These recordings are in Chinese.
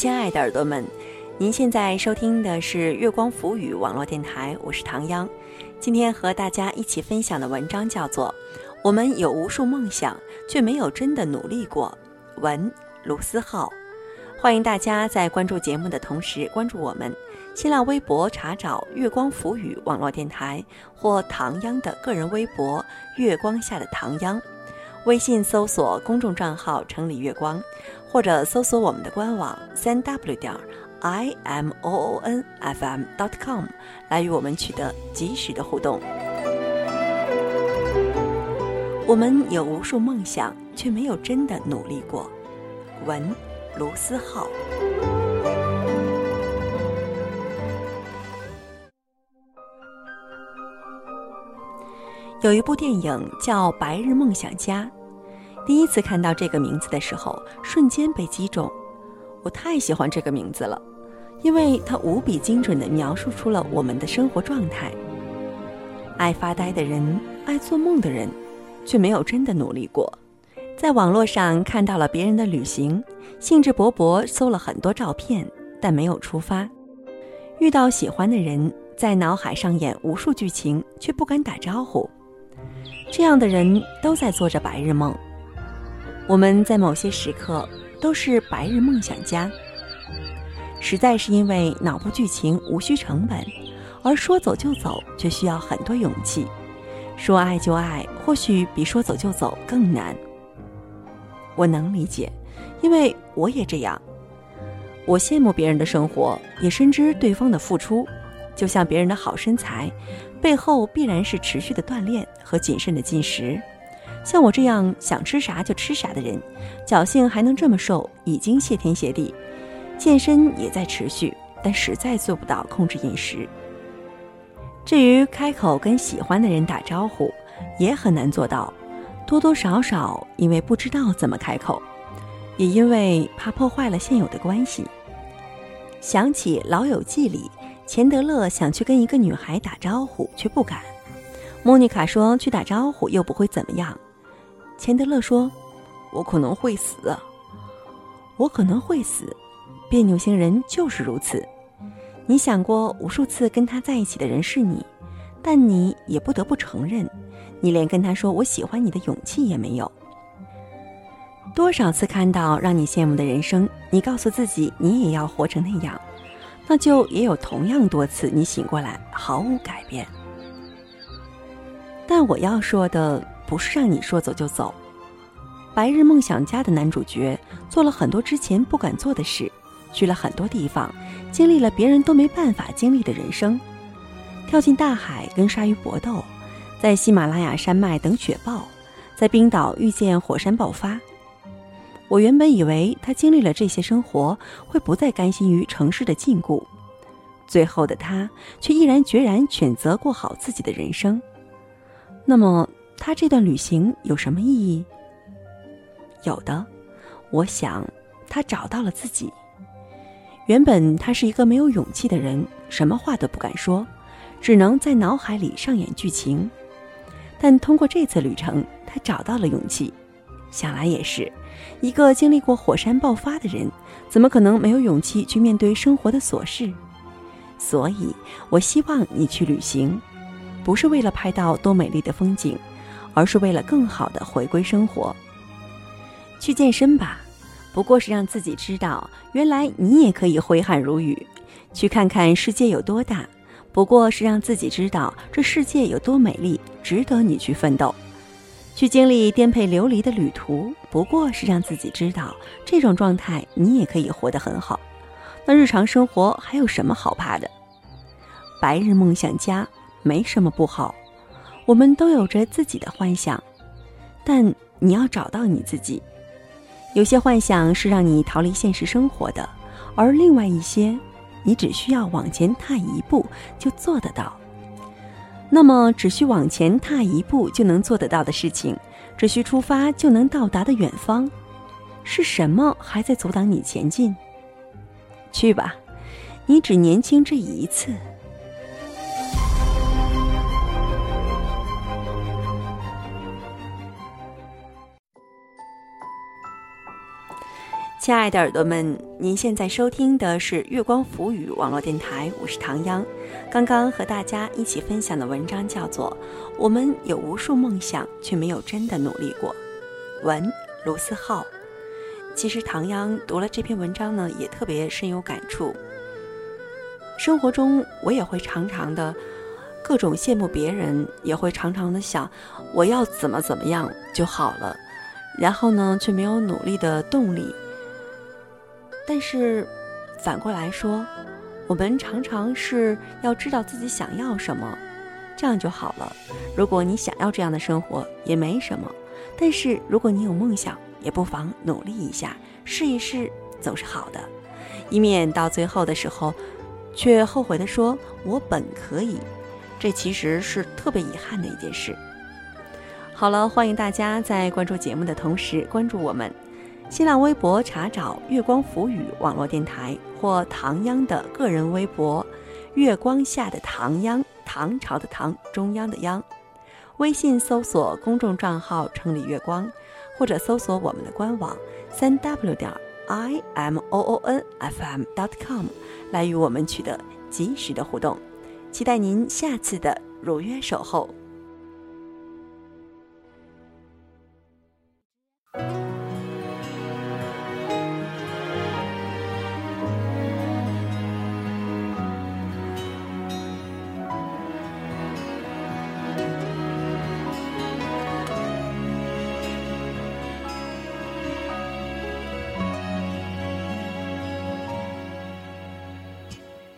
亲爱的耳朵们，您现在收听的是月光浮语网络电台，我是唐央。今天和大家一起分享的文章叫做《我们有无数梦想，却没有真的努力过》。文卢思浩，欢迎大家在关注节目的同时关注我们。新浪微博查找“月光浮语网络电台”或唐央的个人微博“月光下的唐央”，微信搜索公众账号“城里月光”，或者搜索我们的官网三 w 点 i m o o n f m dot com 来与我们取得及时的互动。我们有无数梦想，却没有真的努力过。文卢思浩。有一部电影叫《白日梦想家》，第一次看到这个名字的时候，瞬间被击中。我太喜欢这个名字了，因为它无比精准地描述出了我们的生活状态：爱发呆的人，爱做梦的人，却没有真的努力过。在网络上看到了别人的旅行，兴致勃勃搜了很多照片，但没有出发。遇到喜欢的人，在脑海上演无数剧情，却不敢打招呼。这样的人都在做着白日梦。我们在某些时刻都是白日梦想家，实在是因为脑部剧情无需成本，而说走就走却需要很多勇气。说爱就爱，或许比说走就走更难。我能理解，因为我也这样。我羡慕别人的生活，也深知对方的付出，就像别人的好身材。背后必然是持续的锻炼和谨慎的进食。像我这样想吃啥就吃啥的人，侥幸还能这么瘦，已经谢天谢地。健身也在持续，但实在做不到控制饮食。至于开口跟喜欢的人打招呼，也很难做到。多多少少因为不知道怎么开口，也因为怕破坏了现有的关系。想起《老友记》里。钱德勒想去跟一个女孩打招呼，却不敢。莫妮卡说：“去打招呼又不会怎么样。”钱德勒说：“我可能会死。”我可能会死。别扭星人就是如此。你想过无数次跟他在一起的人是你，但你也不得不承认，你连跟他说我喜欢你的勇气也没有。多少次看到让你羡慕的人生，你告诉自己你也要活成那样。那就也有同样多次，你醒过来毫无改变。但我要说的不是让你说走就走。白日梦想家的男主角做了很多之前不敢做的事，去了很多地方，经历了别人都没办法经历的人生，跳进大海跟鲨鱼搏斗，在喜马拉雅山脉等雪豹，在冰岛遇见火山爆发。我原本以为他经历了这些生活，会不再甘心于城市的禁锢，最后的他却毅然决然选择过好自己的人生。那么，他这段旅行有什么意义？有的，我想，他找到了自己。原本他是一个没有勇气的人，什么话都不敢说，只能在脑海里上演剧情。但通过这次旅程，他找到了勇气。想来也是。一个经历过火山爆发的人，怎么可能没有勇气去面对生活的琐事？所以，我希望你去旅行，不是为了拍到多美丽的风景，而是为了更好的回归生活。去健身吧，不过是让自己知道，原来你也可以挥汗如雨；去看看世界有多大，不过是让自己知道这世界有多美丽，值得你去奋斗。去经历颠沛流离的旅途，不过是让自己知道，这种状态你也可以活得很好。那日常生活还有什么好怕的？白日梦想家没什么不好，我们都有着自己的幻想，但你要找到你自己。有些幻想是让你逃离现实生活的，而另外一些，你只需要往前踏一步就做得到。那么，只需往前踏一步就能做得到的事情，只需出发就能到达的远方，是什么还在阻挡你前进？去吧，你只年轻这一次。亲爱的耳朵们，您现在收听的是月光浮语网络电台，我是唐央。刚刚和大家一起分享的文章叫做《我们有无数梦想，却没有真的努力过》。文卢思浩。其实唐央读了这篇文章呢，也特别深有感触。生活中我也会常常的各种羡慕别人，也会常常的想我要怎么怎么样就好了，然后呢，却没有努力的动力。但是，反过来说，我们常常是要知道自己想要什么，这样就好了。如果你想要这样的生活，也没什么；但是如果你有梦想，也不妨努力一下，试一试，总是好的，以免到最后的时候，却后悔的说“我本可以”，这其实是特别遗憾的一件事。好了，欢迎大家在关注节目的同时关注我们。新浪微博查找“月光浮语”网络电台或唐央的个人微博“月光下的唐央”，唐朝的唐，中央的央。微信搜索公众账号“城里月光”，或者搜索我们的官网三 w 点 i m o o n f m dot com 来与我们取得及时的互动。期待您下次的如约守候。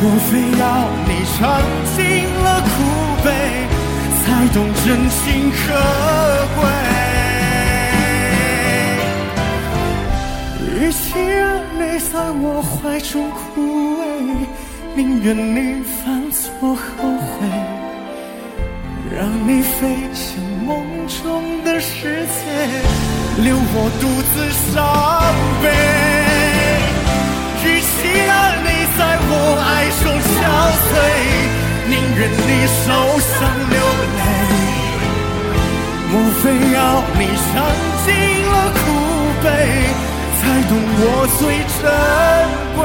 莫非要你尝尽了苦悲，才懂真情可贵？与其让你在我怀中枯萎，宁愿你犯错后悔，让你飞向梦中的世界，留我独自伤悲。你受伤流泪。莫非要你尝尽了苦悲，才懂我最珍贵。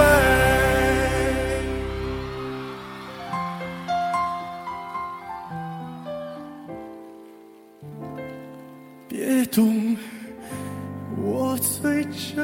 别懂我最珍